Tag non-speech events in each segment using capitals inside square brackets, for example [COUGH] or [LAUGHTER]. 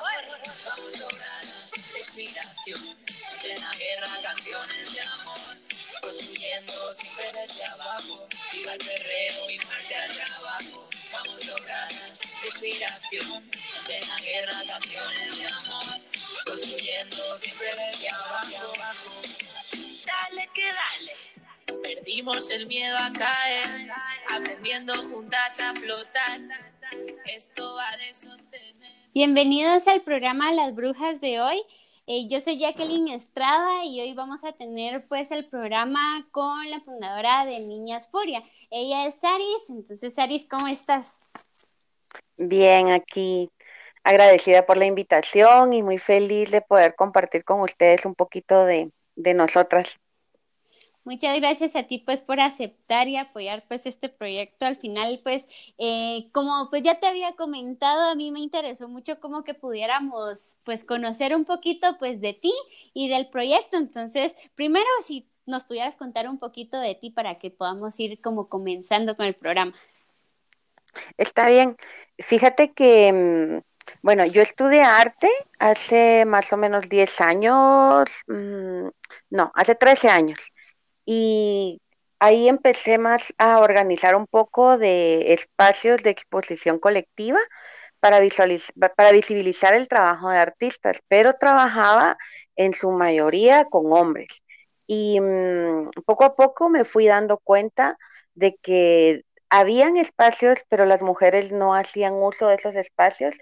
Vamos a inspiración. En la guerra, canciones de amor. Construyendo siempre desde abajo. Viva el perreo y parte al trabajo. Vamos a inspiración. En la guerra, canciones de amor. Construyendo siempre desde abajo. Dale que dale. Perdimos el miedo a caer, aprendiendo juntas a flotar. Esto va de sostener. Bienvenidos al programa Las Brujas de hoy. Eh, yo soy Jacqueline Estrada y hoy vamos a tener pues el programa con la fundadora de Niñas Furia. Ella es Saris, entonces Saris, ¿cómo estás? Bien, aquí agradecida por la invitación y muy feliz de poder compartir con ustedes un poquito de, de nosotras. Muchas gracias a ti pues por aceptar y apoyar pues este proyecto. Al final pues eh, como pues ya te había comentado, a mí me interesó mucho como que pudiéramos pues conocer un poquito pues de ti y del proyecto. Entonces, primero si nos pudieras contar un poquito de ti para que podamos ir como comenzando con el programa. Está bien. Fíjate que, mm, bueno, yo estudié arte hace más o menos 10 años, mm, no, hace 13 años y ahí empecé más a organizar un poco de espacios de exposición colectiva para, para visibilizar el trabajo de artistas, pero trabajaba en su mayoría con hombres. Y mm, poco a poco me fui dando cuenta de que habían espacios, pero las mujeres no hacían uso de esos espacios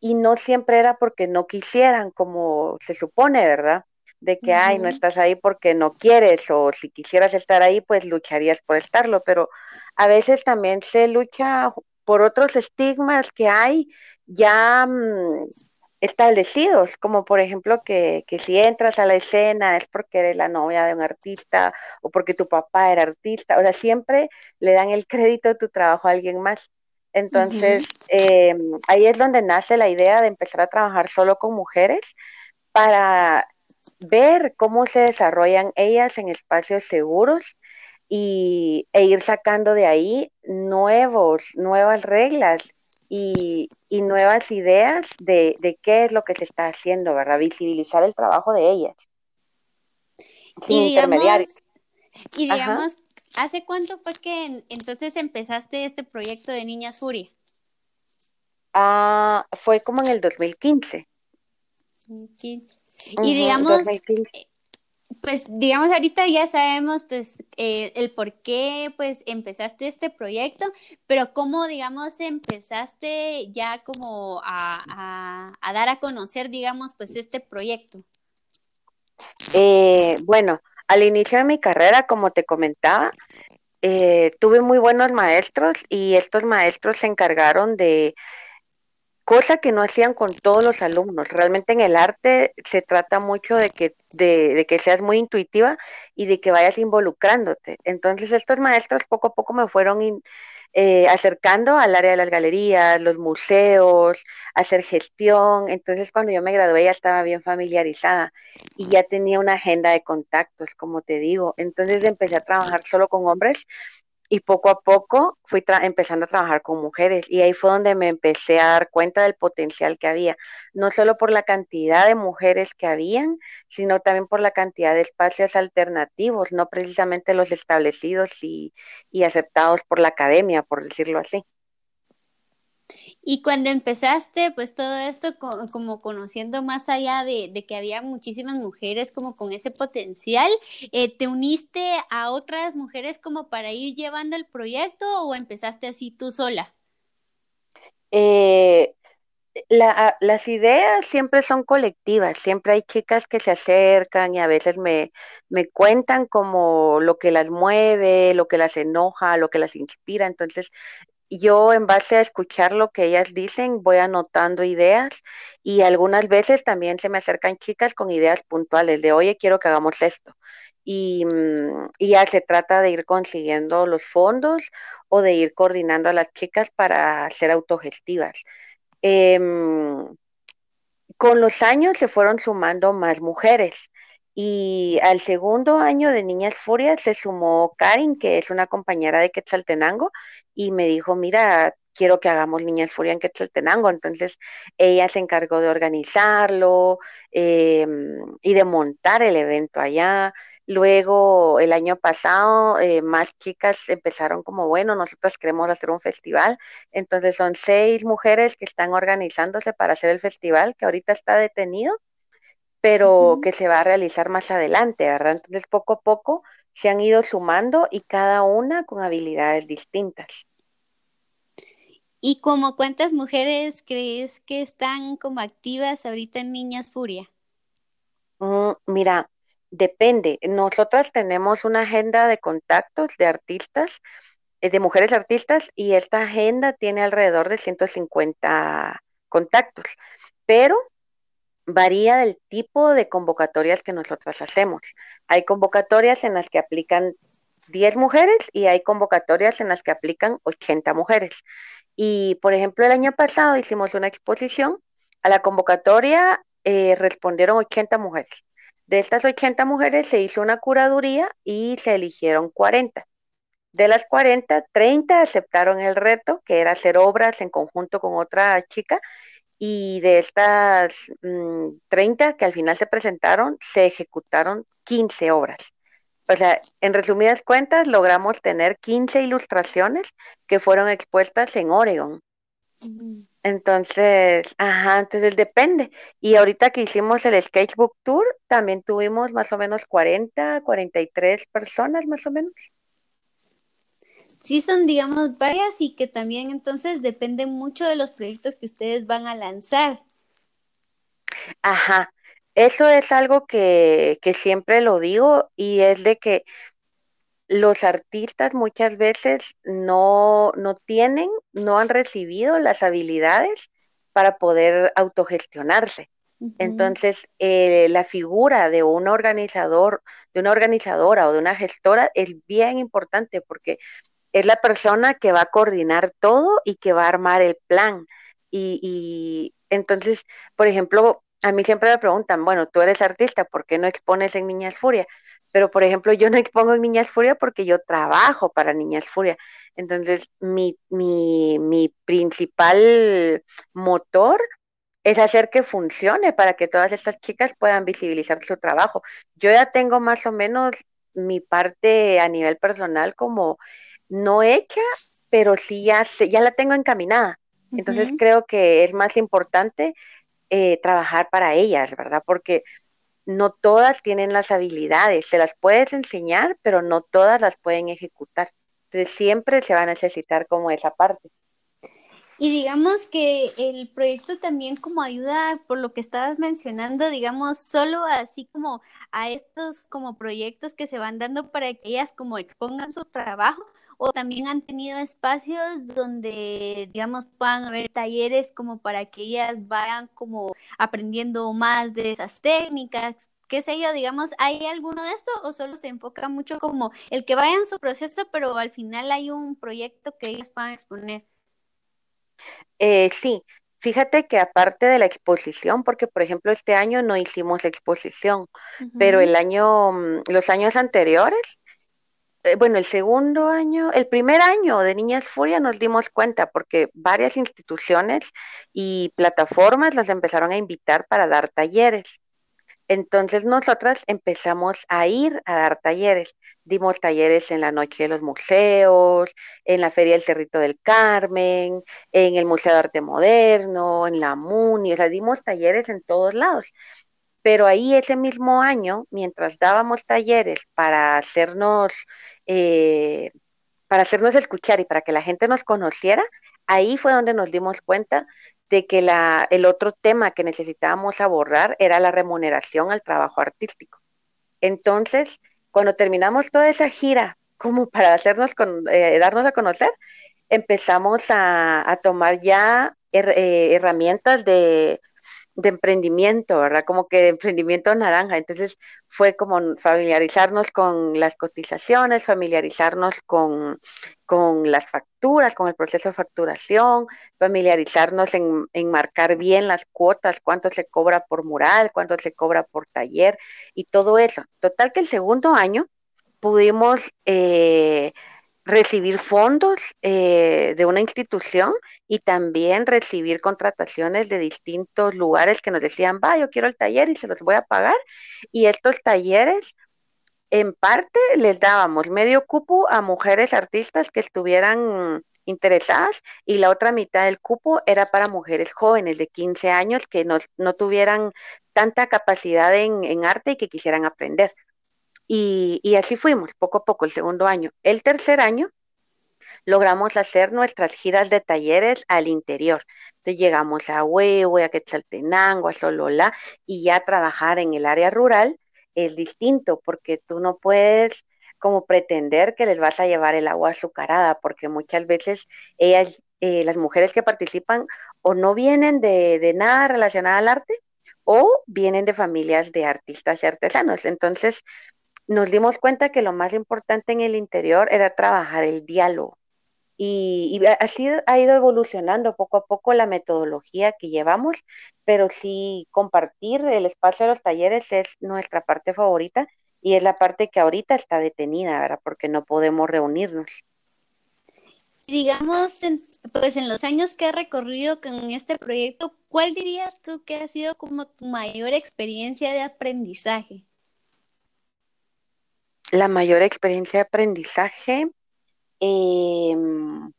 y no siempre era porque no quisieran, como se supone, ¿verdad? De que, ay, no estás ahí porque no quieres, o si quisieras estar ahí, pues lucharías por estarlo, pero a veces también se lucha por otros estigmas que hay ya mm, establecidos, como por ejemplo que, que si entras a la escena es porque eres la novia de un artista o porque tu papá era artista, o sea, siempre le dan el crédito de tu trabajo a alguien más. Entonces, em, ahí es donde nace la idea de empezar a trabajar solo con mujeres para ver cómo se desarrollan ellas en espacios seguros y, e ir sacando de ahí nuevos, nuevas reglas y, nuevas ideas de, qué es lo que se está haciendo, ¿verdad? Visibilizar el trabajo de ellas. Sin y intermediarios. Y digamos, ¿hace cuánto fue que entonces empezaste este proyecto de Niñas Furia? Ah, fue como en el 2015. Y digamos, pues digamos ahorita ya sabemos pues eh, el por qué pues empezaste este proyecto, pero cómo digamos empezaste ya como a, dar a conocer digamos pues este proyecto. Eh, bueno, al inicio de mi carrera, como te comentaba, eh, tuve muy buenos maestros y estos maestros se encargaron de cosa que no hacían con todos los alumnos. Realmente en el arte se trata mucho de que, de, que seas muy intuitiva y de que vayas involucrándote. Entonces estos maestros poco a poco me fueron eh, acercando al área de las galerías, los museos, hacer gestión. Entonces cuando yo me gradué ya estaba bien familiarizada y ya tenía una agenda de contactos, como te digo. Entonces empecé a trabajar solo con hombres y poco a poco fui empezando a trabajar con mujeres y ahí fue donde me empecé a dar cuenta del potencial que había, no solo por la cantidad de mujeres que habían, sino también por la cantidad de espacios alternativos, no precisamente los establecidos y, y aceptados por la academia, por decirlo así. Y cuando empezaste, pues todo esto como conociendo más allá de, que había muchísimas mujeres como con ese potencial, eh, ¿te uniste a otras mujeres como para ir llevando el proyecto o empezaste así tú sola? Eh, las ideas siempre son colectivas, siempre hay chicas que se acercan y a veces me, me cuentan como lo que las mueve, lo que las enoja, lo que las inspira, entonces yo en base a escuchar lo que ellas dicen, voy anotando ideas y algunas veces también se me acercan chicas con ideas puntuales de, oye, quiero que hagamos esto. Y, mm, ya se trata de ir consiguiendo los fondos o de ir coordinando a las chicas para ser autogestivas. Em, con los años se fueron sumando más mujeres. Y al segundo año de Niñas Furias se sumó Karin, que es una compañera de Quetzaltenango, y me dijo, mira, quiero que hagamos Niñas Furia en Quetzaltenango. Entonces ella se encargó de organizarlo em, y de montar el evento allá. Luego, el año pasado, eh, más chicas empezaron como, bueno, nosotras queremos hacer un festival. Entonces, son seis mujeres que están organizándose para hacer el festival, que ahorita está detenido, pero que se va a realizar más adelante, ¿verdad? Entonces, poco a poco se han ido sumando y cada una con habilidades distintas. ¿Y como cuántas mujeres crees que están como activas ahorita en Niñas Furia? Mm, mira, depende. Nosotras tenemos una agenda de contactos de artistas, eh, de mujeres artistas, y esta agenda tiene alrededor de 150 contactos, pero varía del tipo de convocatorias que nosotras hacemos. Hay convocatorias en las que aplican 10 mujeres y hay convocatorias en las que aplican 80 mujeres. Y, por ejemplo, el año pasado hicimos una exposición, a la convocatoria eh, respondieron 80 mujeres. De estas 80 mujeres se hizo una curaduría y se eligieron 40. De las 40, 30 aceptaron el reto, que era hacer obras en conjunto con otra chica, y de estas 30 mm, que al final se presentaron, se ejecutaron 15 obras. O sea, en resumidas cuentas, logramos tener 15 ilustraciones que fueron expuestas en Oregon. Entonces, ajá, entonces depende. Y ahorita que hicimos el Sketchbook Tour, también tuvimos más o menos 40, 43 personas más o menos. Sí, son, digamos, varias y que también entonces depende mucho de los proyectos que ustedes van a lanzar. Ajá, eso es algo que, que siempre lo digo y es de que los artistas muchas veces no, no tienen, no han recibido las habilidades para poder autogestionarse. Entonces, eh, la figura de un organizador, de una organizadora o de una gestora es bien importante porque es la persona que va a coordinar todo y que va a armar el plan. Y, y entonces, por ejemplo, a mí siempre me preguntan, bueno, tú eres artista, ¿por qué no expones en Niñas Furia? Pero, por ejemplo, yo no expongo en Niñas Furia porque yo trabajo para Niñas Furia. Entonces, mi, mi, mi principal motor es hacer que funcione para que todas estas chicas puedan visibilizar su trabajo. Yo ya tengo más o menos mi parte a nivel personal como no hecha, pero sí ya, ya la tengo encaminada. Entonces creo que es más importante eh, trabajar para ellas, ¿verdad? Porque no todas tienen las habilidades, se las puedes enseñar, pero no todas las pueden ejecutar. Entonces siempre se va a necesitar como esa parte. Y digamos que el proyecto también como ayuda, por lo que estabas mencionando, digamos, solo así como a estos como proyectos que se van dando para que ellas como expongan su trabajo, o también han tenido espacios donde, digamos, puedan haber talleres como para que ellas vayan como aprendiendo más de esas técnicas, qué sé yo, digamos, ¿hay alguno de esto o solo se enfoca mucho como el que vaya en su proceso, pero al final hay un proyecto que ellas puedan exponer? Eh, sí, Fíjate que aparte de la exposición, porque por ejemplo este año no hicimos exposición, pero el año, mm, los años anteriores bueno, el segundo año, el primer año de Niñas Furia nos dimos cuenta porque varias instituciones y plataformas las empezaron a invitar para dar talleres. Entonces nosotras empezamos a ir a dar talleres. Dimos talleres en la noche de los museos, en la Feria del Cerrito del Carmen, en el Museo de Arte Moderno, en la MUNI, o sea, dimos talleres en todos lados pero ahí ese mismo año, mientras dábamos talleres para hacernos, eh, para hacernos escuchar y para que la gente nos conociera, ahí fue donde nos dimos cuenta de que la, el otro tema que necesitábamos abordar era la remuneración al trabajo artístico. Entonces, cuando terminamos toda esa gira, como para hacernos eh, darnos a conocer, empezamos a, tomar ya eh, herramientas de, de emprendimiento, ¿verdad? Como que de emprendimiento naranja. Entonces fue como familiarizarnos con las cotizaciones, familiarizarnos con, con las facturas, con el proceso de facturación, familiarizarnos en, en, marcar bien las cuotas, cuánto se cobra por mural, cuánto se cobra por taller y todo eso. Total que el segundo año pudimos... Eh, recibir fondos eh, de una institución y también recibir contrataciones de distintos lugares que nos decían, va, yo quiero el taller y se los voy a pagar. Y estos talleres, en parte, les dábamos medio cupo a mujeres artistas que estuvieran interesadas y la otra mitad del cupo era para mujeres jóvenes de 15 años que no, no tuvieran tanta capacidad en, en arte y que quisieran aprender. Y, así fuimos, poco a poco, el segundo año. El tercer año logramos hacer nuestras giras de talleres al interior. Entonces llegamos a Huehue, a Quetzaltenango, a Solola, y ya trabajar en el área rural es distinto, porque tú no puedes como pretender que les vas a llevar el agua azucarada, porque muchas veces ellas, eh, las mujeres que participan, o no vienen de, de nada relacionado al arte, o vienen de familias de artistas y artesanos. Entonces, nos dimos cuenta que lo más importante en el interior era trabajar el diálogo. Y, así ha ido evolucionando poco a poco la metodología que llevamos, pero sí compartir el espacio de los talleres es nuestra parte favorita y es la parte que ahorita está detenida, ¿verdad? Porque no podemos reunirnos. Digamos, pues en los años que has recorrido con este proyecto, ¿cuál dirías tú que ha sido como tu mayor experiencia de aprendizaje? La mayor experiencia de aprendizaje. Em,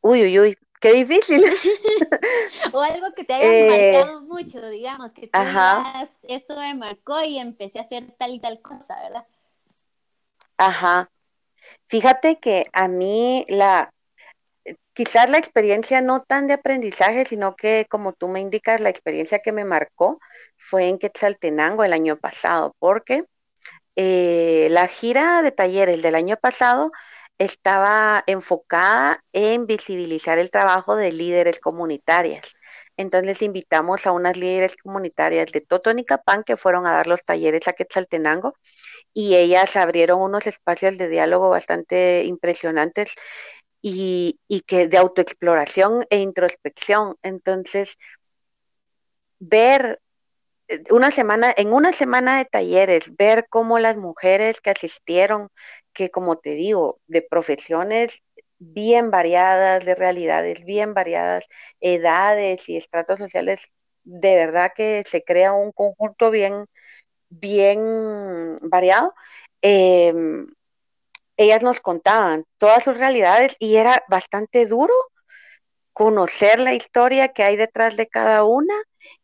uy, uy, uy, qué difícil. [LAUGHS] o algo que te haya eh, marcado mucho, digamos, que tú digas, esto me marcó y empecé a hacer tal y tal cosa, ¿verdad? Ajá. Fíjate que a mí la, quizás la experiencia no tan de aprendizaje, sino que como tú me indicas, la experiencia que me marcó fue en Quetzaltenango el año pasado, porque eh, la gira de talleres del año pasado estaba enfocada en visibilizar el trabajo de líderes comunitarias. Entonces invitamos a unas líderes comunitarias de Totonicapán que fueron a dar los talleres a Quetzaltenango y ellas abrieron unos espacios de diálogo bastante impresionantes y, que de autoexploración e introspección. Entonces, ver eh, una semana, en una semana de talleres, ver cómo las mujeres que asistieron, que como te digo, de profesiones bien variadas, de realidades bien variadas, edades y estratos sociales, de verdad que se crea un conjunto bien, bien variado. Em, ellas nos contaban todas sus realidades y era bastante duro conocer la historia que hay detrás de cada una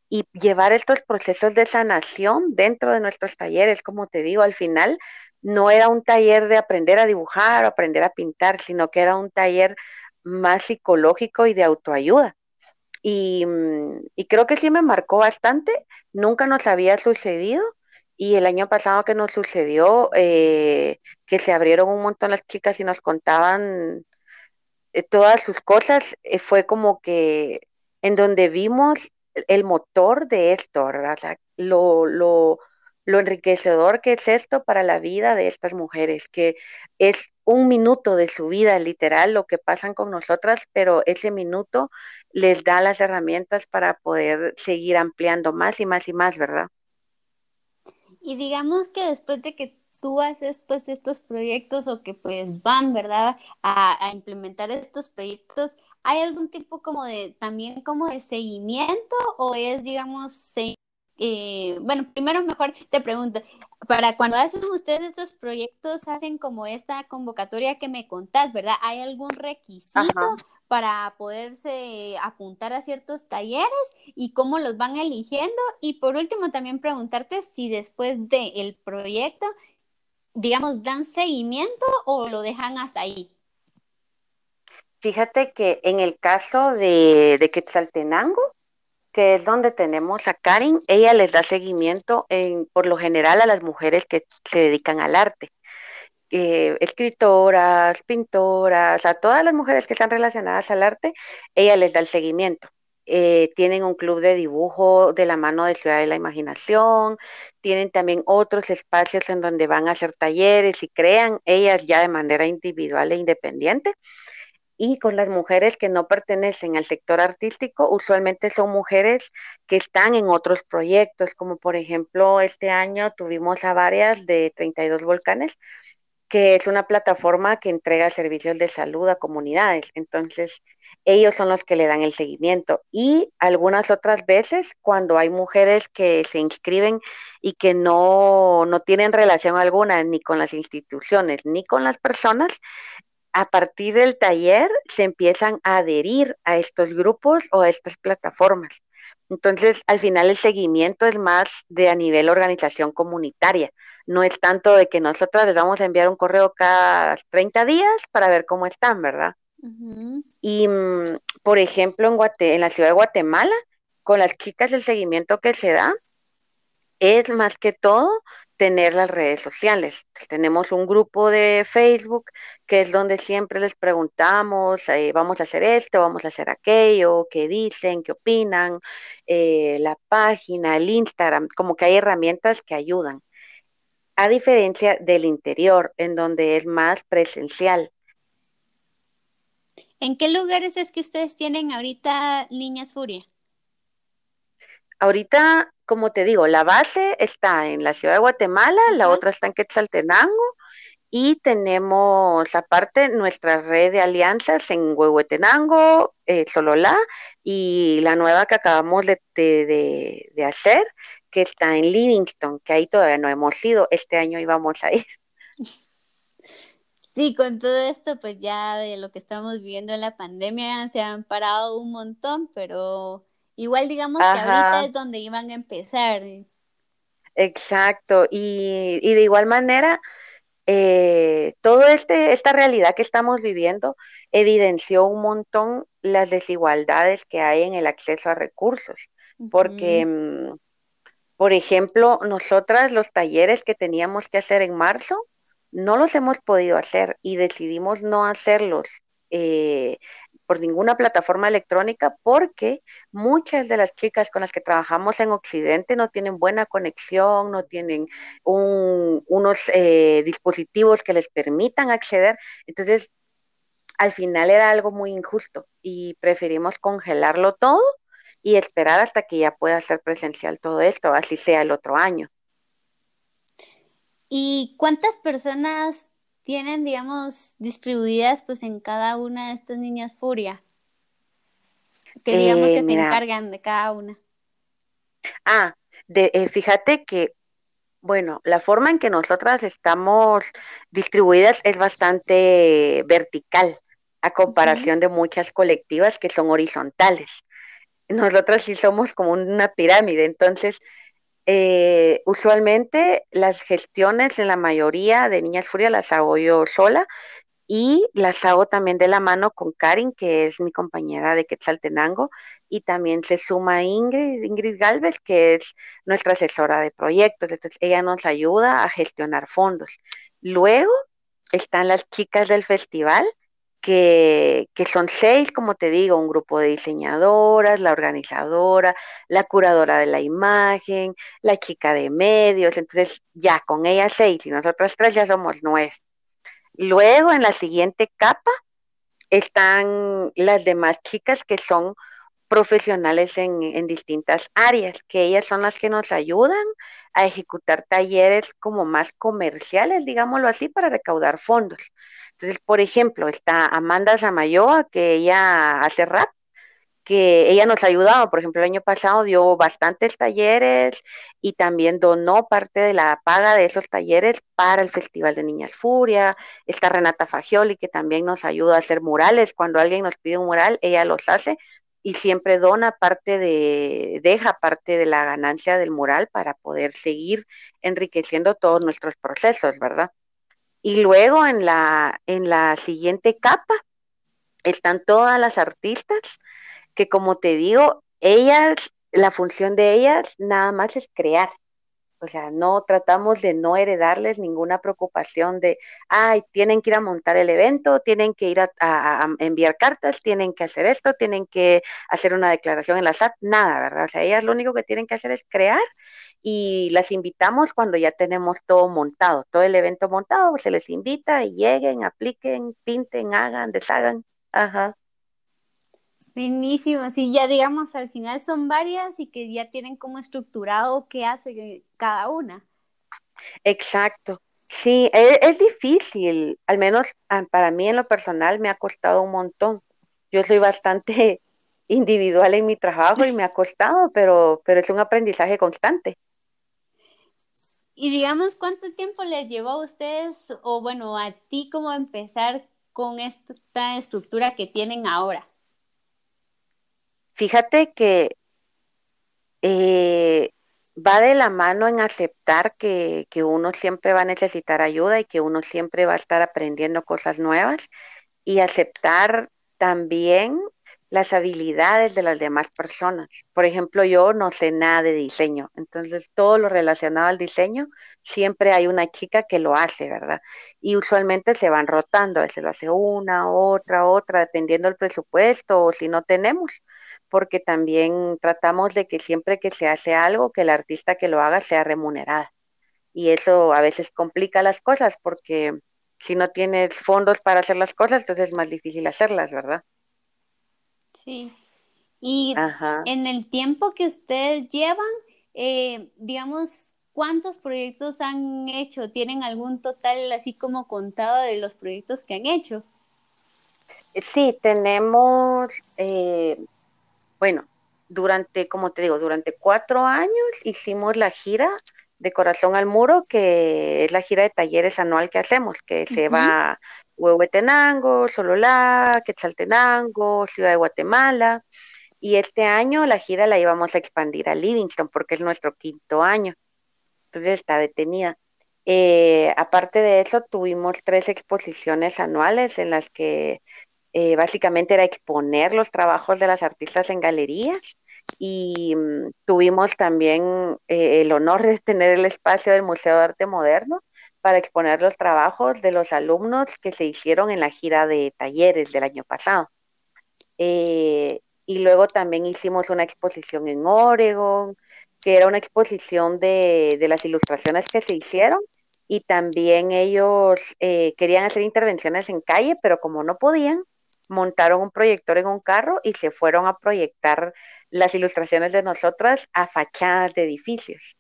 y llevar estos procesos de sanación dentro de nuestros talleres. Como te digo, al final no era un taller de aprender a dibujar o aprender a pintar, sino que era un taller más psicológico y de autoayuda. Y, mm, y creo que sí me marcó bastante, nunca nos había sucedido y el año pasado que nos sucedió, eh, que se abrieron un montón las chicas y nos contaban eh, todas sus cosas, eh, fue como que en donde vimos el motor de esto, ¿verdad? lo, lo, lo enriquecedor que es esto para la vida de estas mujeres, que es un minuto de su vida, literal, lo que pasan con nosotras, pero ese minuto les da las herramientas para poder seguir ampliando más y más y más, ¿verdad? Y digamos que después de que tú haces pues estos proyectos o que pues van, ¿verdad? A, implementar estos proyectos, ¿hay algún tipo como de, también como de seguimiento o es, digamos, eh, bueno, primero mejor te pregunto, para cuando hacen ustedes estos proyectos, hacen como esta convocatoria que me contás, ¿verdad? ¿Hay algún requisito para poderse apuntar a ciertos talleres y cómo los van eligiendo. Y por último, también preguntarte si después del proyecto, digamos, dan seguimiento o lo dejan hasta ahí. Fíjate que en el caso de, de Quetzaltenango, que es donde tenemos a Karin, ella les da seguimiento en, por lo general a las mujeres que se dedican al arte. Eh, escritoras, pintoras, a todas las mujeres que están relacionadas al arte, ella les da el seguimiento. Eh, tienen un club de dibujo de la mano de Ciudad de la Imaginación, tienen también otros espacios en donde van a hacer talleres y crean ellas ya de manera individual e independiente. Y con las mujeres que no pertenecen al sector artístico, usualmente son mujeres que están en otros proyectos, como por ejemplo este año tuvimos a varias de 32 volcanes que es una plataforma que entrega servicios de salud a comunidades. Entonces, ellos son los que le dan el seguimiento. Y algunas otras veces, cuando hay mujeres que se inscriben y que no, no tienen relación alguna ni con las instituciones ni con las personas, a partir del taller se empiezan a adherir a estos grupos o a estas plataformas. Entonces, al final el seguimiento es más de a nivel organización comunitaria no es tanto de que nosotros les vamos a enviar un correo cada 30 días para ver cómo están, ¿verdad? Y, mm, por ejemplo, en, Guate en la ciudad de Guatemala, con las chicas el seguimiento que se da es más que todo tener las redes sociales. Tenemos un grupo de Facebook que es donde siempre les preguntamos, eh, vamos a hacer esto, vamos a hacer aquello, qué dicen, qué opinan, eh, la página, el Instagram, como que hay herramientas que ayudan a diferencia del interior, en donde es más presencial. ¿En qué lugares es que ustedes tienen ahorita Niñas Furia? Ahorita, como te digo, la base está en la ciudad de Guatemala, la otra está en Quetzaltenango y tenemos aparte nuestra red de alianzas en Huehuetenango, eh, Sololá y la nueva que acabamos de, de hacer que está en Livingston, que ahí todavía no hemos ido, este año íbamos a ir. Sí, con todo esto, pues ya de lo que estamos viviendo en la pandemia se han parado un montón, pero igual digamos que ahorita es donde iban a empezar. Exacto, y, y de igual manera, eh, toda este, esta realidad que estamos viviendo evidenció un montón las desigualdades que hay en el acceso a recursos, porque... Por ejemplo, nosotras los talleres que teníamos que hacer en marzo, no los hemos podido hacer y decidimos no hacerlos eh, por ninguna plataforma electrónica porque muchas de las chicas con las que trabajamos en Occidente no tienen buena conexión, no tienen unos eh, dispositivos que les permitan acceder. Entonces, al final era algo muy injusto y preferimos congelarlo todo y esperar hasta que ya pueda ser presencial todo esto, así sea el otro año. ¿Y cuántas personas tienen, digamos, distribuidas pues en cada una de estas niñas furia? Que digamos que se eh, encargan de cada una. Ah, de, eh, fíjate que, bueno, la forma en que nosotras estamos distribuidas es bastante vertical a comparación de muchas colectivas que son horizontales nosotros sí somos como una pirámide, entonces eh, usualmente las gestiones en la mayoría de Niñas Furia las hago yo sola y las hago también de la mano con Karin, que es mi compañera de Quetzaltenango, y también se suma Ingrid, Ingrid Galvez, que es nuestra asesora de proyectos, entonces ella nos ayuda a gestionar fondos. Luego están las chicas del festival, que, son seis, como te digo, un grupo de diseñadoras, la organizadora, la curadora de la imagen, la chica de medios, entonces ya con ellas seis y nosotras tres ya somos nueve. Luego en la siguiente capa están las demás chicas que son profesionales en, distintas áreas, que ellas son las que nos ayudan a ejecutar talleres como más comerciales, digámoslo así, para recaudar fondos. Entonces, por ejemplo, está Amanda Zamayoa, que ella hace rap, que ella nos ha ayudado, por ejemplo, el año pasado dio bastantes talleres y también donó parte de la paga de esos talleres para el Festival de Niñas Furia. Está Renata Fagioli, que también nos ayuda a hacer murales. Cuando alguien nos pide un mural, ella los hace y siempre dona parte de, deja parte de la ganancia del mural para poder seguir enriqueciendo todos nuestros procesos, ¿verdad? Y luego en la, en la siguiente capa están todas las artistas que como te digo, ellas, la función de ellas nada más es crear. O sea, no tratamos de no heredarles ninguna preocupación de, ay, tienen que ir a montar el evento, tienen que ir a, enviar cartas, tienen que hacer esto, tienen que hacer una declaración en la SAT, nada, ¿verdad? O sea, ellas lo único que tienen que hacer es crear y las invitamos cuando ya tenemos todo montado, todo el evento montado, se les invita y lleguen, apliquen, pinten, hagan, deshagan Ajá. Buenísimo, sí, ya digamos, al final son varias y que ya tienen como estructurado qué hace cada una. Exacto. Sí, es, es difícil, al menos ah, para mí en lo personal me ha costado un montón. Yo soy bastante [LAUGHS] individual en mi trabajo y me ha costado, pero, pero es un aprendizaje constante. Y digamos, ¿cuánto tiempo les llevó a ustedes, o bueno, a ti como empezar con esta estructura que tienen ahora? Fíjate que eh, va de la mano en aceptar que, que, uno siempre va a necesitar ayuda y que uno siempre va a estar aprendiendo cosas nuevas y aceptar también las habilidades de las demás personas. Por ejemplo, yo no sé nada de diseño, entonces todo lo relacionado al diseño, siempre hay una chica que lo hace, ¿verdad? Y usualmente se van rotando, a veces lo hace una, otra, otra, dependiendo del presupuesto o si no tenemos, porque también tratamos de que siempre que se hace algo, que el artista que lo haga sea remunerada. Y eso a veces complica las cosas porque si no tienes fondos para hacer las cosas, entonces es más difícil hacerlas, ¿verdad? Sí. Y en el tiempo que ustedes llevan, eh, digamos, ¿cuántos proyectos han hecho? ¿Tienen algún total así como contado de los proyectos que han hecho? Sí, tenemos, eh, bueno, durante, como te digo, durante cuatro años hicimos la gira de Corazón al Muro, que es la gira de talleres anual que hacemos, que se va Huehuetenango, Sololá, Quetzaltenango, Ciudad de Guatemala. Y este año la gira la íbamos a expandir a Livingston porque es nuestro quinto año. Entonces está detenida. Eh, aparte de eso, tuvimos tres exposiciones anuales en las que eh, básicamente era exponer los trabajos de las artistas en galerías y mm, tuvimos también eh, el honor de tener el espacio del Museo de Arte Moderno para exponer los trabajos de los alumnos que se hicieron en la gira de talleres del año pasado. Eh, y luego también hicimos una exposición en Oregon, que era una exposición de, las ilustraciones que se hicieron y también ellos eh, querían hacer intervenciones en calle, pero como no podían, montaron un proyector en un carro y se fueron a proyectar las ilustraciones de nosotras a fachadas de edificios.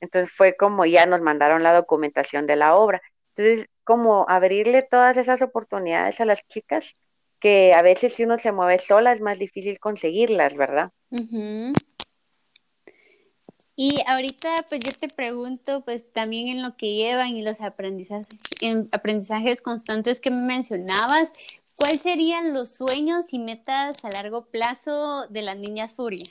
Entonces fue como ya nos mandaron la documentación de la obra. Entonces, como abrirle todas esas oportunidades a las chicas, que a veces si uno se mueve sola es más difícil conseguirlas, ¿verdad? Y ahorita, pues yo te pregunto, pues también en lo que llevan y los aprendizajes, en aprendizajes constantes que me mencionabas, ¿cuáles serían los sueños y metas a largo plazo de las niñas Furia?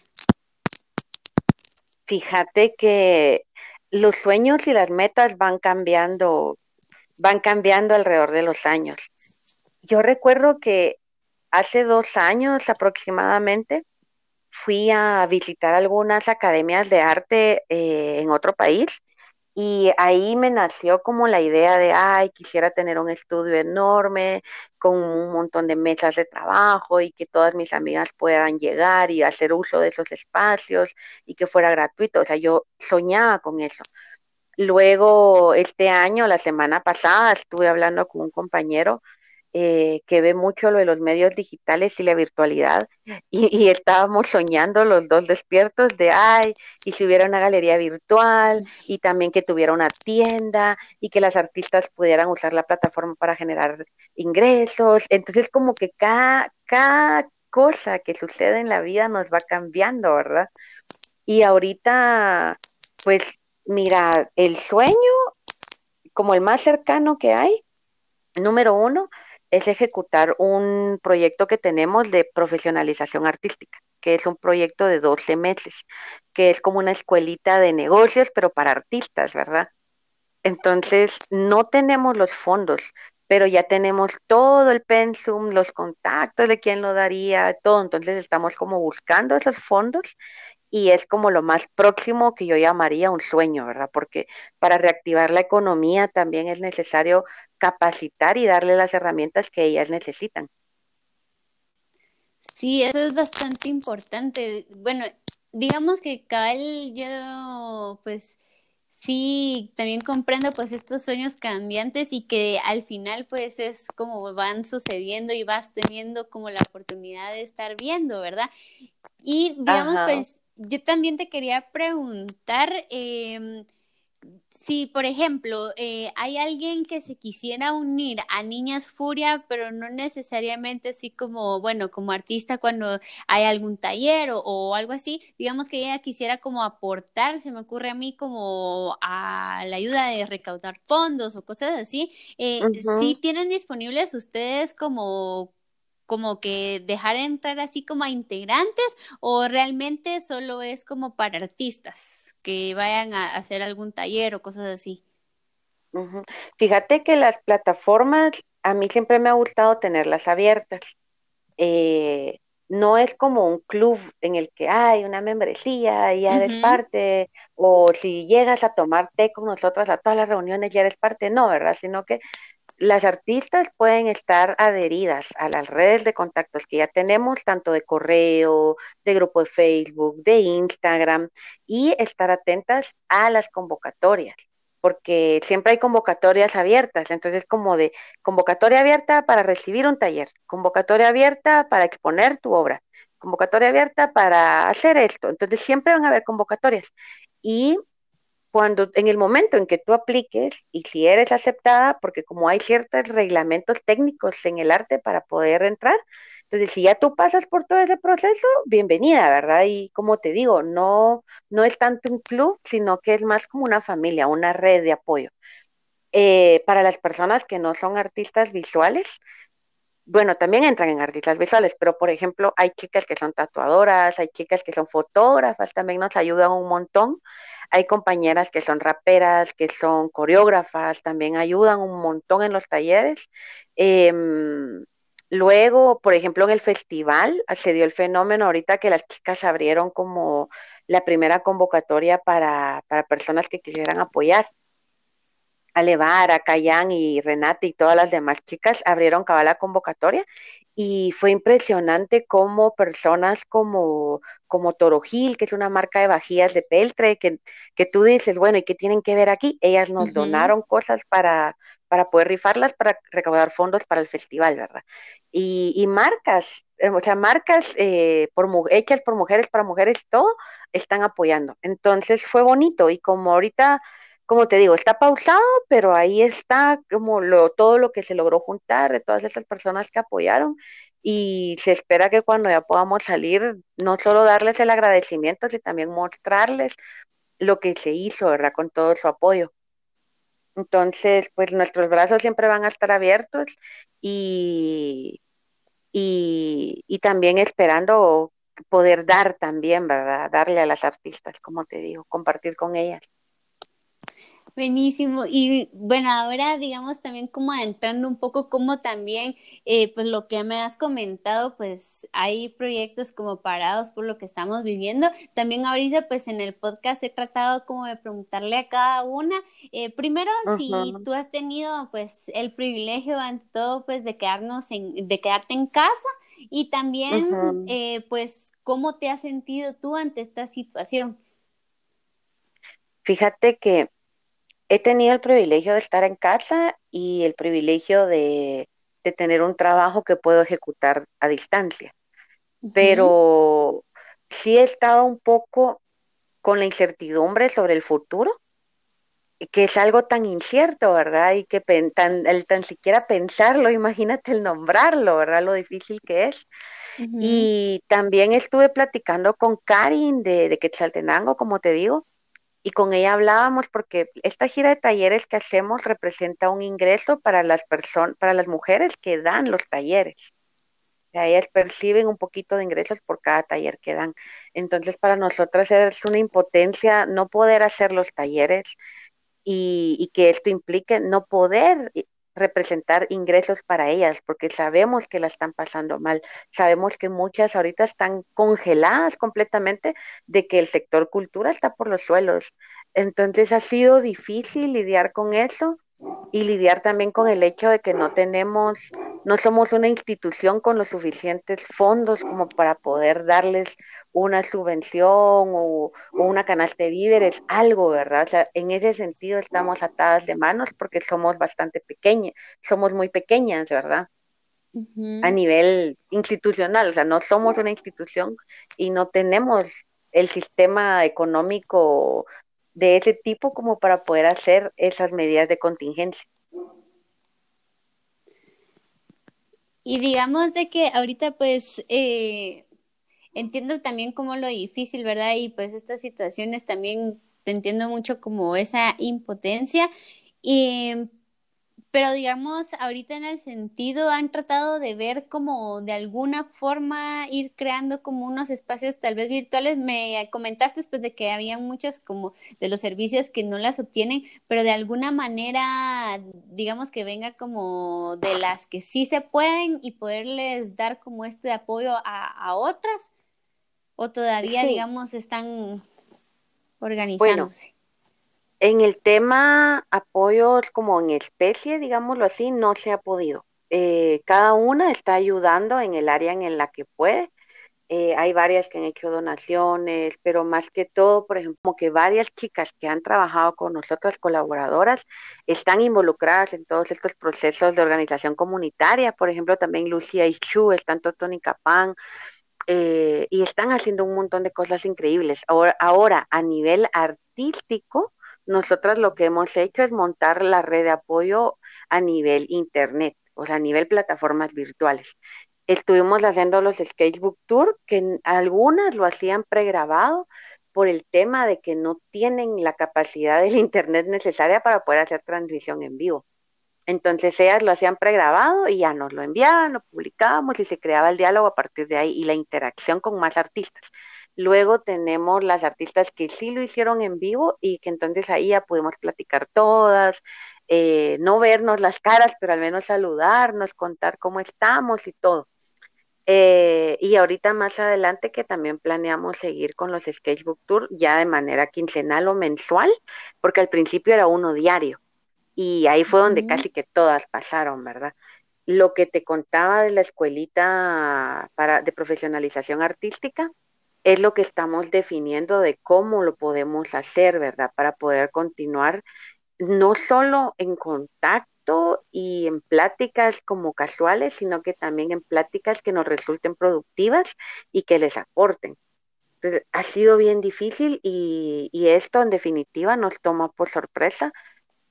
Fíjate que los sueños y las metas van cambiando, van cambiando alrededor de los años. Yo recuerdo que hace dos años aproximadamente fui a visitar algunas academias de arte eh, en otro país y ahí me nació como la idea de, ay, quisiera tener un estudio enorme con un montón de mesas de trabajo y que todas mis amigas puedan llegar y hacer uso de esos espacios y que fuera gratuito. O sea, yo soñaba con eso. Luego, este año, la semana pasada, estuve hablando con un compañero eh, que ve mucho lo de los medios digitales y la virtualidad, y, estábamos soñando los dos despiertos de, ay, y si hubiera una galería virtual, y también que tuviera una tienda, y que las artistas pudieran usar la plataforma para generar ingresos. Entonces, como que cada, cada cosa que sucede en la vida nos va cambiando, ¿verdad? Y ahorita, pues, mira, el sueño, como el más cercano que hay, número uno, es ejecutar un proyecto que tenemos de profesionalización artística, que es un proyecto de 12 meses, que es como una escuelita de negocios, pero para artistas, ¿verdad? Entonces, no tenemos los fondos, pero ya tenemos todo el pensum, los contactos de quién lo daría, todo. Entonces, estamos como buscando esos fondos y es como lo más próximo que yo llamaría un sueño, ¿verdad? Porque para reactivar la economía también es necesario capacitar y darle las herramientas que ellas necesitan. Sí, eso es bastante importante. Bueno, digamos que cabal yo pues Sí, también comprendo pues estos sueños cambiantes y que al final pues es como van sucediendo y vas teniendo como la oportunidad de estar viendo, ¿verdad? Y digamos pues yo también te quería preguntar, eh, si, por ejemplo, eh, hay alguien que se quisiera unir a Niñas Furia, pero no necesariamente así como, bueno, como artista cuando hay algún taller o, algo así, digamos que ella quisiera como aportar, se me ocurre a mí como a la ayuda de recaudar fondos o cosas así, eh, si tienen disponibles ustedes como como que dejar entrar así como a integrantes o realmente solo es como para artistas que vayan a hacer algún taller o cosas así? Fíjate que las plataformas a mí siempre me ha gustado tenerlas abiertas. Eh, no es como un club en el que hay una membresía y ya eres parte, o si llegas a tomar té con nosotros a todas las reuniones ya eres parte, no, ¿verdad? Sino que las artistas pueden estar adheridas a las redes de contactos que ya tenemos, tanto de correo, de grupo de Facebook, de Instagram, y estar atentas a las convocatorias, porque siempre hay convocatorias abiertas, entonces como de convocatoria abierta para recibir un taller, convocatoria abierta para exponer tu obra, convocatoria abierta para hacer esto, entonces siempre van a haber convocatorias. Y cuando en el momento en que tú apliques y si eres aceptada, porque como hay ciertos reglamentos técnicos en el arte para poder entrar, entonces si ya tú pasas por todo ese proceso, bienvenida, ¿verdad? Y como te digo, no, no es tanto un club, sino que es más como una familia, una red de apoyo. Eh, para las personas que no son artistas visuales, bueno, también entran en artistas visuales, pero por ejemplo, hay chicas que son tatuadoras, hay chicas que son fotógrafas, también nos ayudan un montón hay compañeras que son raperas, que son coreógrafas, también ayudan un montón en los talleres. Em, luego, por ejemplo, en el festival se dio el fenómeno ahorita que las chicas abrieron como la primera convocatoria para, para personas que quisieran apoyar. Alevara, Cayán y Renate y todas las demás chicas abrieron cabal la convocatoria y fue impresionante cómo personas como, como Toro Gil, que es una marca de vajillas de peltre, que, que tú dices, bueno, ¿y qué tienen que ver aquí? Ellas nos donaron cosas para, para poder rifarlas, para recaudar fondos para el festival, ¿verdad? Y, y marcas, eh, o sea, marcas eh, por, hechas por mujeres, para mujeres, todo, están apoyando. Entonces fue bonito y como ahorita como te digo, está pausado, pero ahí está como lo, todo lo que se logró juntar de todas esas personas que apoyaron y se espera que cuando ya podamos salir, no solo darles el agradecimiento, sino también mostrarles lo que se hizo, ¿verdad? Con todo su apoyo. Entonces, pues nuestros brazos siempre van a estar abiertos y, y, y también esperando poder dar también, ¿verdad? Darle a las artistas, como te digo, compartir con ellas. Buenísimo. Y bueno, ahora digamos también como adentrando un poco como también, eh, pues lo que me has comentado, pues hay proyectos como parados por lo que estamos viviendo. También ahorita pues en el podcast he tratado como de preguntarle a cada una, eh, primero si tú has tenido pues el privilegio ante todo pues de quedarnos en, de quedarte en casa y también eh, pues cómo te has sentido tú ante esta situación. Fíjate que he tenido el privilegio de estar en casa y el privilegio de, tener un trabajo que puedo ejecutar a distancia. Pero sí he estado un poco con la incertidumbre sobre el futuro, que es algo tan incierto, ¿verdad? Y que tan, el tan siquiera pensarlo, [LAUGHS] imagínate el nombrarlo, ¿verdad? Lo difícil que es. Y también estuve platicando con Karin de, de Quetzaltenango, como te digo, y con ella hablábamos porque esta gira de talleres que hacemos representa un ingreso para las personas, para las mujeres que dan los talleres. ellas perciben un poquito de ingresos por cada taller que dan. Entonces, para nosotras es una impotencia no poder hacer los talleres y que esto implique no poder representar ingresos para ellas, porque sabemos que la están pasando mal, sabemos que muchas ahorita están congeladas completamente de que el sector cultura está por los suelos. Entonces ha sido difícil lidiar con eso y lidiar también con el hecho de que no tenemos, no somos una institución con los suficientes fondos como para poder darles una subvención o, una canasta de víveres, algo, ¿verdad? O sea, en ese sentido estamos atadas de manos porque somos bastante pequeñas, somos muy pequeñas, ¿verdad? A nivel institucional, o sea, no somos una institución y no tenemos el sistema económico de ese tipo como para poder hacer esas medidas de contingencia. Y digamos de que ahorita pues eh, entiendo también como lo difícil, ¿verdad? Y pues estas situaciones también te entiendo mucho como esa impotencia. Y pero digamos, ahorita en el sentido, han tratado de ver como de alguna forma ir creando como unos espacios tal vez virtuales. Me comentaste después de que había muchos como de los servicios que no las obtienen, pero de alguna manera, digamos que venga como de las que sí se pueden y poderles dar como este apoyo a, otras, o todavía, digamos, están organizándose. En el tema apoyos como en especie, digámoslo así, no se ha podido. Eh, cada una está ayudando en el área en la que puede. Eh, hay varias que han hecho donaciones, pero más que todo, por ejemplo, como que varias chicas que han trabajado con nosotras colaboradoras están involucradas en todos estos procesos de organización comunitaria. Por ejemplo, también Lucía y Chu, están Totoni Capán, eh, y están haciendo un montón de cosas increíbles. Ahora a nivel artístico, nosotras lo que hemos hecho es montar la red de apoyo a nivel internet, o sea, a nivel plataformas virtuales. Estuvimos haciendo los Sketchbook Tour, que algunas lo hacían pregrabado por el tema de que no tienen la capacidad del internet necesaria para poder hacer transmisión en vivo. Entonces ellas lo hacían pregrabado y ya nos lo enviaban, lo publicábamos y se creaba el diálogo a partir de ahí y la interacción con más artistas. Luego tenemos las artistas que sí lo hicieron en vivo y que entonces ahí ya pudimos platicar todas, eh, no vernos las caras, pero al menos saludarnos, contar cómo estamos y todo. Eh, y ahorita más adelante que también planeamos seguir con los Sketchbook Tour ya de manera quincenal o mensual, porque al principio era uno diario y ahí fue donde casi que todas pasaron, ¿verdad? Lo que te contaba de la escuelita para, de profesionalización artística, es lo que estamos definiendo de cómo lo podemos hacer, ¿verdad? Para poder continuar no solo en contacto y en pláticas como casuales, sino que también en pláticas que nos resulten productivas y que les aporten. Ha sido bien difícil y, esto en definitiva nos toma por sorpresa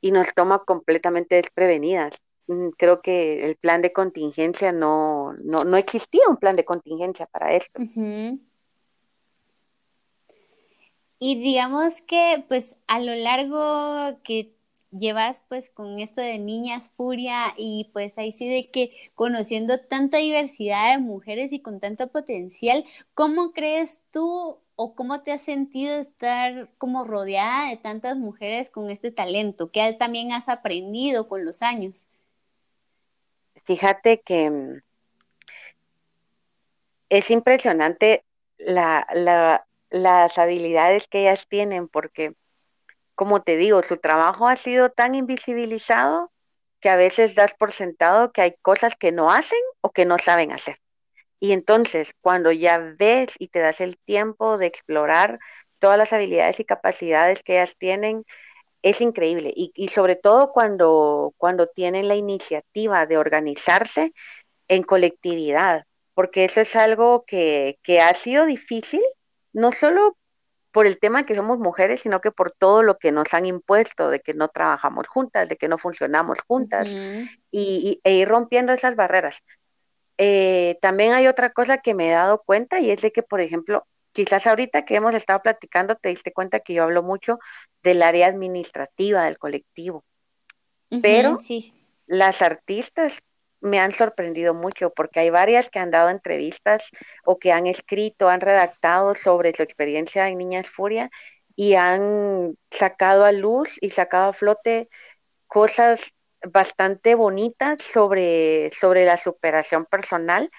y nos toma completamente desprevenidas. Mm, creo que el plan de contingencia no, no, existía un plan de contingencia para esto. Y digamos que pues a lo largo que llevas pues con esto de Niñas Furia y pues ahí sí de que conociendo tanta diversidad de mujeres y con tanto potencial, ¿cómo crees tú o cómo te has sentido estar como rodeada de tantas mujeres con este talento? ¿Qué también has aprendido con los años? Fíjate que mm, es impresionante la, la, las habilidades que ellas tienen, porque, como te digo, su trabajo ha sido tan invisibilizado que a veces das por sentado que hay cosas que no hacen o que no saben hacer. Y entonces, cuando ya ves y te das el tiempo de explorar todas las habilidades y capacidades que ellas tienen, es increíble. Y, sobre todo cuando, cuando tienen la iniciativa de organizarse en colectividad, porque eso es algo que, que ha sido difícil no solo por el tema de que somos mujeres, sino que por todo lo que nos han impuesto, de que no trabajamos juntas, de que no funcionamos juntas, y, e ir rompiendo esas barreras. Eh, también hay otra cosa que me he dado cuenta y es de que, por ejemplo, quizás ahorita que hemos estado platicando, te diste cuenta que yo hablo mucho del área administrativa del colectivo, pero las artistas me han sorprendido mucho porque hay varias que han dado entrevistas o que han escrito, han redactado sobre su experiencia en Niñas Furia y han sacado a luz y sacado a flote cosas bastante bonitas sobre, sobre la superación personal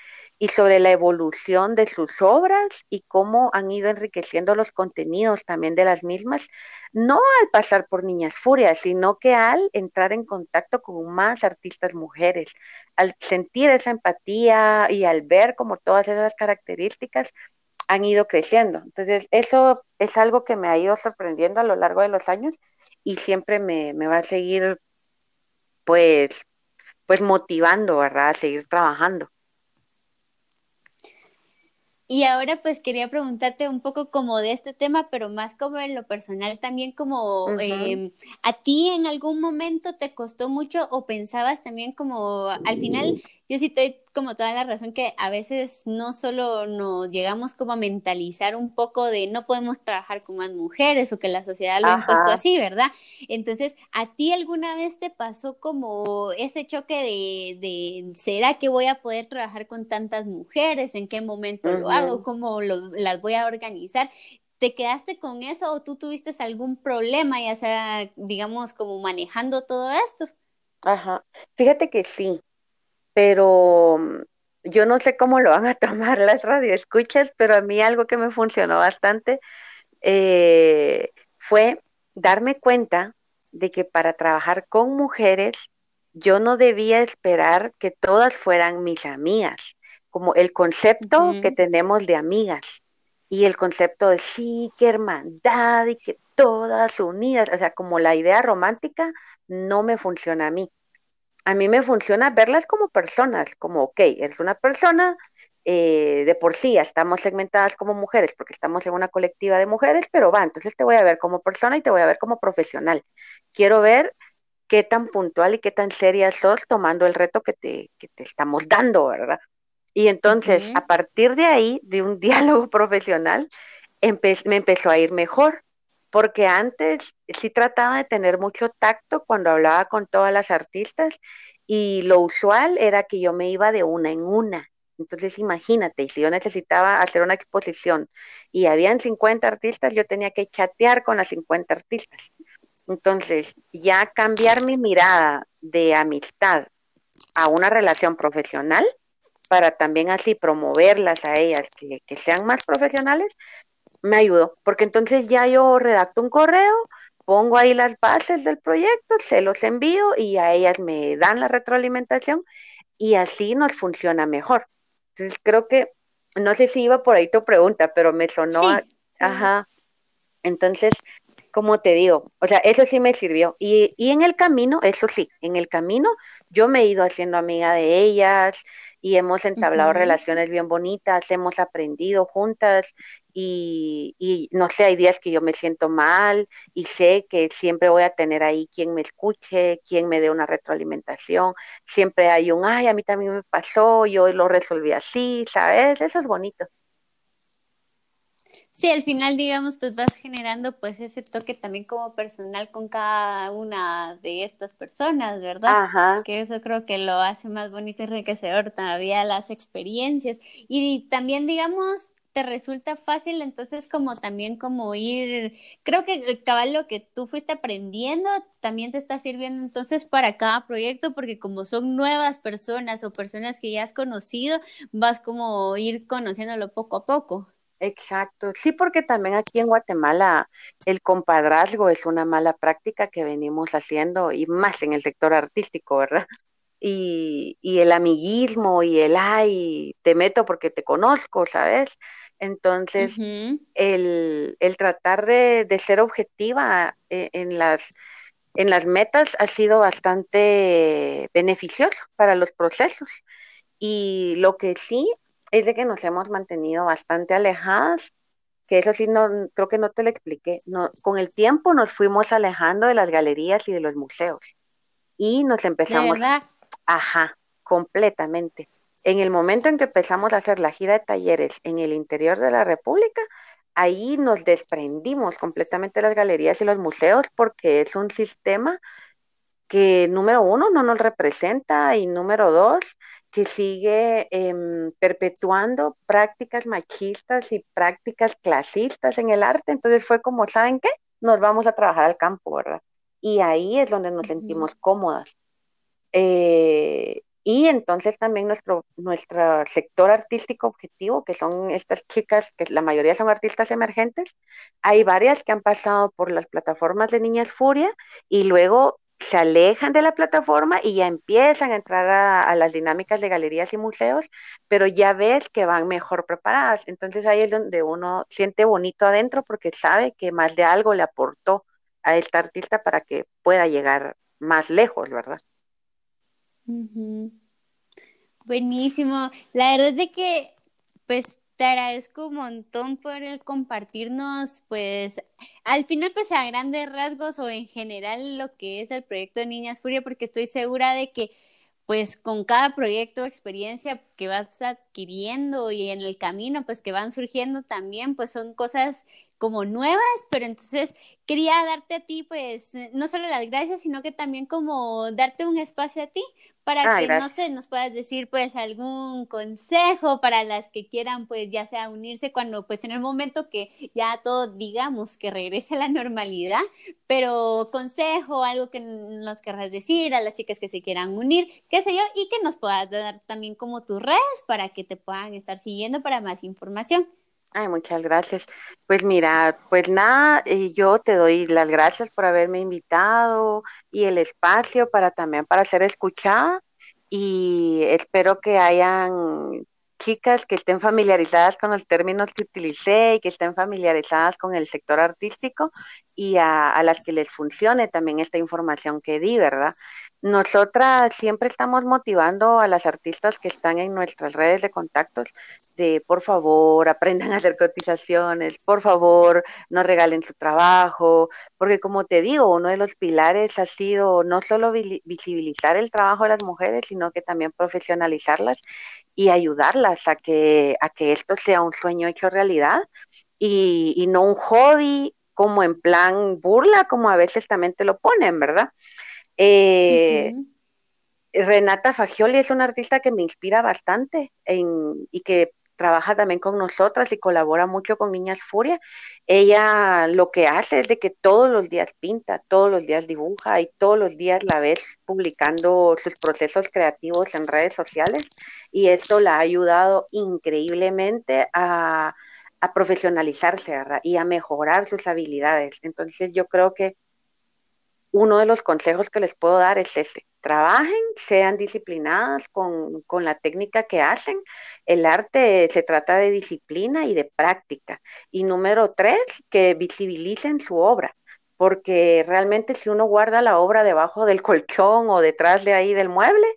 y sobre la evolución de sus obras y cómo han ido enriqueciendo los contenidos también de las mismas, no al pasar por Niñas Furias, sino que al entrar en contacto con más artistas mujeres, al sentir esa empatía y al ver como todas esas características han ido creciendo. Entonces, eso es algo que me ha ido sorprendiendo a lo largo de los años y siempre me, me va a seguir, pues, pues motivando, ¿verdad? A seguir trabajando. Y ahora pues quería preguntarte un poco como de este tema, pero más como en lo personal también como em, a ti en algún momento te costó mucho o pensabas también como al final yo sí estoy como toda la razón que a veces no solo nos llegamos como a mentalizar un poco de no podemos trabajar con más mujeres o que la sociedad lo ha impuesto así, ¿verdad? Entonces, ¿a ti alguna vez te pasó como ese choque de, de ¿será que voy a poder trabajar con tantas mujeres? ¿En qué momento lo hago? ¿Cómo las voy a organizar? ¿Te quedaste con eso o tú tuviste algún problema, ya sea, digamos, como manejando todo esto? Ajá, fíjate que sí, pero mm, yo no sé cómo lo van a [LAUGHS] tomar las radioescuchas, pero a mí algo que me funcionó bastante eh, fue darme cuenta de que para trabajar con mujeres yo no debía esperar que todas fueran mis amigas, como el concepto que tenemos de amigas y el concepto de sí, qué hermandad y que todas unidas, o sea, como la idea romántica no me funciona a mí a mí me funciona verlas como personas, como, ok, eres una persona, eh, de por sí estamos segmentadas como mujeres porque estamos en una colectiva de mujeres, pero va, entonces te voy a ver como persona y te voy a ver como profesional. Quiero ver qué tan puntual y qué tan seria sos tomando el reto que te, que te estamos dando, ¿verdad? Y entonces, a partir de ahí, de un [LAUGHS] diálogo profesional, me empezó a ir mejor porque antes sí trataba de tener mucho tacto cuando hablaba con todas las artistas y lo usual era que yo me iba de una en una. Entonces imagínate, si yo necesitaba hacer una exposición y habían 50 artistas, yo tenía que chatear con las 50 artistas. Entonces, ya cambiar mi mirada de amistad a una relación profesional para también así promoverlas a ellas que, que sean más profesionales, me ayudó, porque entonces ya yo redacto un correo, pongo ahí las bases del proyecto, se los envío y a ellas me dan la retroalimentación y así nos funciona mejor. Entonces creo que, no sé si iba por ahí tu pregunta, pero me sonó, ajá. Entonces, como te digo, o sea, eso sí me sirvió. Y, y en el camino, eso sí, en el camino yo me he ido haciendo amiga de ellas, y hemos entablado relaciones bien bonitas, hemos aprendido juntas y, y, no sé, hay días que yo me siento mal y sé que siempre voy a tener ahí quien me escuche, quien me dé una retroalimentación, siempre hay un, ay, a mí también me pasó, yo lo resolví así, ¿sabes? Eso es bonito. Sí, al final, digamos, pues vas generando pues ese toque también como personal con cada una de estas personas, ¿verdad? Ajá. Que eso creo que lo hace más bonito y enriquecedor todavía las experiencias. Y también, digamos, te resulta fácil entonces como también como ir, creo que cabal lo que tú fuiste aprendiendo también te está sirviendo entonces para cada proyecto porque como son nuevas personas o personas que ya has conocido, vas como ir conociéndolo poco a poco. Exacto, sí, porque también aquí en Guatemala el compadrazgo es una mala práctica que venimos haciendo y más en el sector artístico, ¿verdad? Y, y el amiguismo y el, ay, te meto porque te conozco, ¿sabes? Entonces, el, el, tratar de, de ser objetiva eh, en, las, en las metas ha sido bastante beneficioso para los procesos. Y lo que sí es de que nos hemos mantenido bastante alejadas, que eso sí, no, creo que no te lo expliqué. No, con el tiempo nos fuimos alejando de las galerías y de los museos y nos empezamos, ajá, completamente. En el momento en que empezamos a hacer la gira de talleres en el interior de la República, ahí nos desprendimos completamente de las galerías y los museos porque es un sistema que número uno no nos representa y número dos que sigue em, perpetuando prácticas machistas y prácticas clasistas en el arte. Entonces fue como, ¿saben qué? Nos vamos a trabajar al campo, ¿verdad? Y ahí es donde nos sentimos cómodas. Eh, Y entonces también nuestro, nuestro sector artístico objetivo, que son estas chicas, que la mayoría son artistas emergentes, hay varias que han pasado por las plataformas de Niñas Furia y luego se alejan de la plataforma y ya empiezan a entrar a, las dinámicas de galerías y museos, pero ya ves que van mejor preparadas. Entonces ahí es donde uno siente bonito adentro porque sabe que más de algo le aportó a esta artista para que pueda llegar más lejos, ¿verdad? Buenísimo. La verdad es de que, pues, te agradezco un montón por el compartirnos, pues, al final, pues, a grandes rasgos o en general lo que es el proyecto de Niñas Furia, porque estoy segura de que, pues, con cada proyecto, experiencia que vas adquiriendo y en el camino, pues, que van surgiendo también, pues, son cosas como nuevas, pero entonces quería darte a ti, pues, no solo las gracias, sino que también como darte un espacio a ti para que, no sé, nos puedas decir, pues, algún consejo para las que quieran, pues, ya sea unirse cuando, pues, en el momento que ya todo, digamos, que regrese a la normalidad, pero consejo, algo que nos querrás decir a las chicas que se quieran unir, qué sé yo, y que nos puedas dar también como tus redes para que te puedan estar siguiendo para más información. Ay, muchas gracias. Pues mira, pues nada, yo te doy las gracias por haberme invitado y el espacio para también para ser escuchada y espero que hayan chicas que estén familiarizadas con los términos que utilicé y que estén familiarizadas con el sector artístico y a, a las que les funcione también esta información que di, ¿verdad? Nosotras siempre estamos motivando a las artistas que están en nuestras redes de contactos de por favor aprendan a hacer cotizaciones, por favor no regalen su trabajo, porque como te digo, uno de los pilares ha sido no solo visibilizar el trabajo de las mujeres, sino que también profesionalizarlas y ayudarlas a que, a que esto sea un sueño hecho realidad y, y no un hobby como en plan burla, como a veces también te lo ponen, ¿verdad? Eh, Renata Fagioli es una artista que me inspira bastante y que trabaja también con nosotras y colabora mucho con Niñas Furia. Ella lo que hace es de que todos los días pinta, todos los días dibuja y todos los días la ves publicando sus procesos creativos en redes sociales y esto la ha ayudado increíblemente a, a profesionalizarse y a mejorar sus habilidades. Entonces yo creo que uno de los consejos que les puedo dar es ese. Trabajen, sean disciplinadas con, con, la técnica que hacen. El arte se trata de disciplina y de práctica. Y número tres, que visibilicen su obra, porque realmente si uno guarda la obra debajo del [LAUGHS] colchón o detrás de ahí del mueble,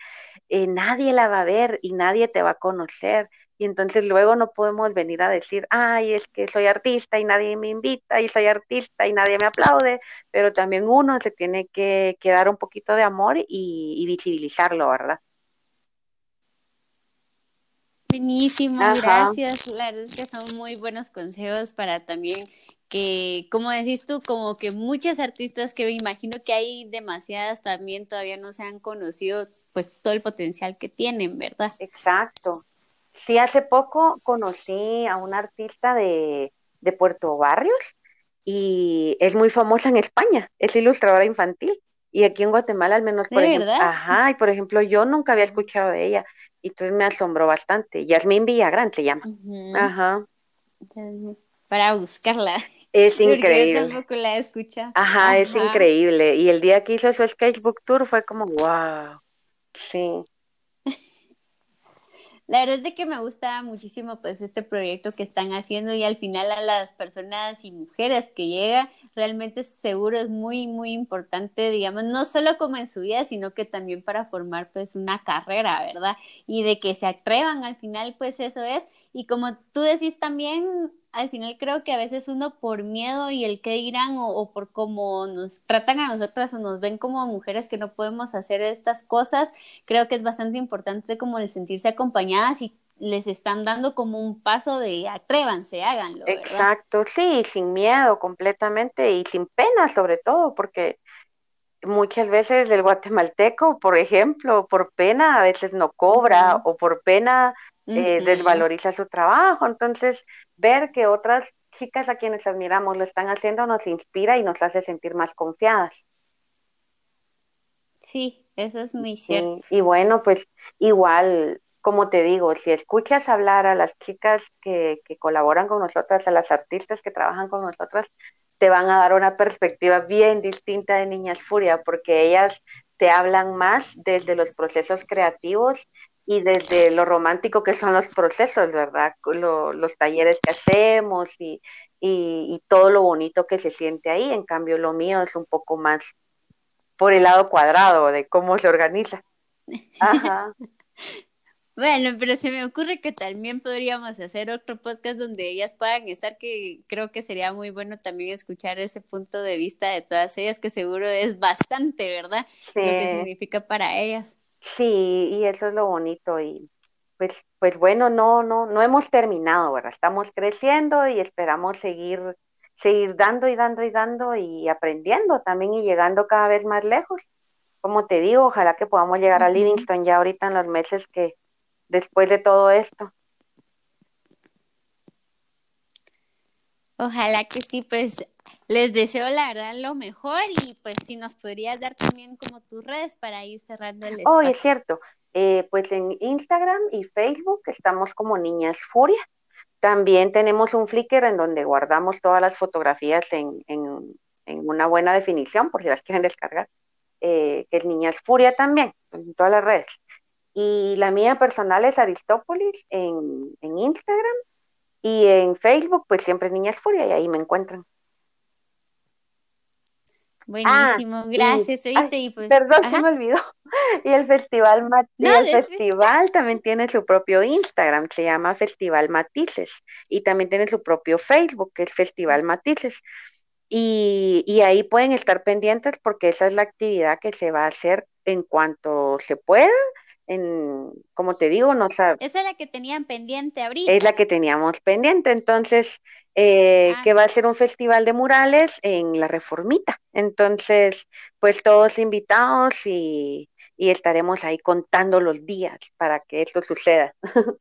eh, nadie la va a ver y nadie te va a conocer y entonces luego no podemos venir a decir, ay, es que soy artista y nadie me invita y soy artista y nadie me aplaude, pero también uno se tiene que, dar un poquito de amor y, visibilizarlo, ¿verdad? Buenísimo, gracias. La verdad es que son muy buenos consejos para también que, como decís tú, como que muchas artistas que me imagino que hay demasiadas también todavía no se han conocido, pues todo el potencial que tienen, ¿verdad? Exacto. Sí, hace poco conocí a una artista de, de Puerto Barrios y es muy famosa en España, es ilustradora infantil. Y aquí en Guatemala, al menos, por ejemplo, ajá, y por ejemplo, yo nunca había escuchado de ella, y entonces me asombró bastante. Yasmín Villagrán se llama. Ajá. Para buscarla. Es [LAUGHS] increíble. Yo tampoco la escucha. Ajá, es increíble. Y el día que hizo su sketchbook tour fue como, wow. Sí. La verdad es de que me gusta muchísimo pues este proyecto que están haciendo y al final a las personas y mujeres que llega, realmente seguro es muy, muy importante, digamos, no solo como en su vida, sino que también para formar pues una carrera, ¿verdad? Y de que se atrevan al final, pues eso es. Y como tú decís también, al final creo que a veces uno por miedo y el qué dirán o, por cómo nos tratan a nosotras o nos ven como mujeres que no podemos hacer estas cosas, creo que es bastante importante como el sentirse acompañadas y les están dando como un paso de atrévanse, háganlo. Exacto, sí, sin miedo completamente y sin pena sobre todo, porque muchas veces el guatemalteco, por ejemplo, por pena a veces no cobra o por pena eh, desvaloriza su trabajo. Entonces, ver que otras chicas a quienes admiramos lo están haciendo nos inspira y nos hace sentir más confiadas. Sí, Eso es muy cierto. y bueno, pues igual, como te digo, si escuchas hablar a las chicas que, que colaboran con nosotras, a las artistas que trabajan con nosotras, te van a dar una perspectiva bien distinta de Niñas Furia, porque ellas te hablan más desde los procesos creativos y desde lo romántico que son los procesos, ¿verdad? los talleres que hacemos y, y, todo lo bonito que se siente ahí. En cambio, lo mío es un poco más por el lado cuadrado de cómo se organiza. Ajá. [LAUGHS] Bueno, pero se me ocurre que también podríamos hacer otro podcast donde ellas puedan estar, que creo que sería muy bueno también escuchar ese punto de vista de todas ellas, que seguro es bastante, ¿verdad? Lo que significa para ellas. Sí, y eso es lo bonito y pues, pues bueno, no, no, no hemos terminado, ¿verdad? Estamos creciendo y esperamos seguir, seguir dando y dando y dando y aprendiendo también y llegando cada vez más lejos. Como te digo, ojalá que podamos llegar a Livingston ya ahorita en los meses que, después de todo esto. Ojalá que sí, pues les deseo la verdad lo mejor y pues si nos podrías dar también como tus redes para ir cerrando el espacio. Oh, es cierto. Eh, pues en Instagram y Facebook estamos como Niñas Furia. También tenemos un Flickr en donde guardamos todas las fotografías en, en, una buena definición, por si las [LAUGHS] quieren descargar, eh, que es Niñas Furia también, en todas las redes. Y la mía personal es Aristópolis en, Instagram y en Facebook, pues siempre Niñas Furia y ahí me encuentran. Buenísimo, ah, gracias, pues, perdón, se me olvidó. [LAUGHS] Y el festival el festival también tiene su propio Instagram, se llama Festival Matices, y también tiene su propio Facebook, que es Festival Matices. Y, y ahí pueden estar pendientes porque esa es la actividad que se va a hacer en cuanto se pueda en, como te digo, no Esa es la que tenían pendiente ahorita. Es la que teníamos pendiente, entonces, eh, que va a ser un festival de murales en la Reformita. Entonces, pues todos invitados y, y estaremos ahí contando los días para que esto suceda. [LAUGHS]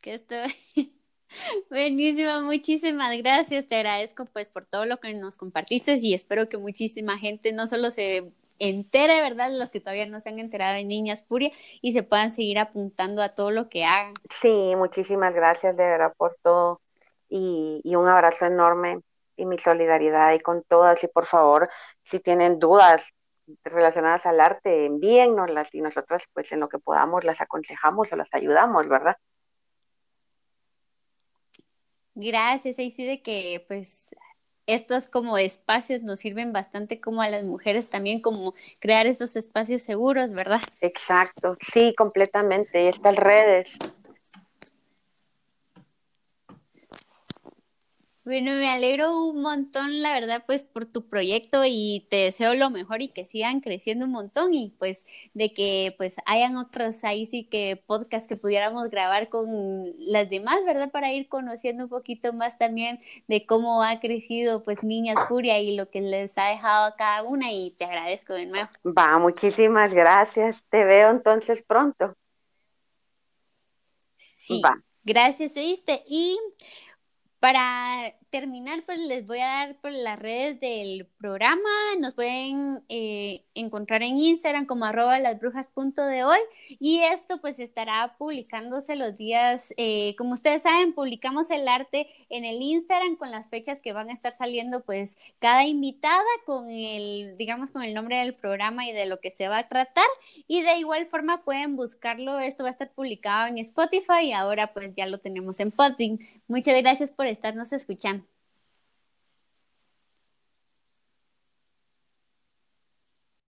Que esto... [LAUGHS] Buenísimo, muchísimas gracias. Te agradezco pues por todo lo que nos compartiste y espero que muchísima gente no solo se entere, ¿verdad? Los que todavía no se han enterado de Niñas Furia y se puedan seguir apuntando a todo lo que hagan. Sí, muchísimas gracias de verdad por todo y, un abrazo enorme y mi solidaridad y con todas y por favor, si tienen dudas relacionadas al arte, envíennoslas y nosotros pues en lo que podamos las aconsejamos o las ayudamos, ¿verdad? Gracias, ahí sí de que pues estos como espacios nos sirven bastante como a las mujeres también como crear estos espacios seguros, ¿verdad? Exacto, sí, completamente. Y estas redes Bueno, me alegro un montón, la verdad, pues por tu proyecto y te deseo lo mejor y que sigan creciendo un montón y pues de que pues hayan otros ahí sí que podcast que pudiéramos grabar con las demás, ¿verdad? Para ir conociendo un poquito más también de cómo ha crecido pues Niñas Furia y lo que les ha dejado a cada una y te agradezco de nuevo. Va, muchísimas gracias. Te veo entonces pronto. Sí. Va. Gracias, ¿viste? Y para terminar, pues les voy a dar por las redes del programa. Nos pueden eh, encontrar en Instagram como arroba de hoy y esto pues estará publicándose los días, eh, como ustedes saben, publicamos el arte en el Instagram con las fechas que van a estar saliendo pues cada invitada con el, digamos, con el nombre del programa y de lo que se va a tratar y de igual forma pueden buscarlo, esto va a estar publicado en Spotify y ahora pues ya lo tenemos en Podbean. Muchas gracias por estarnos escuchando.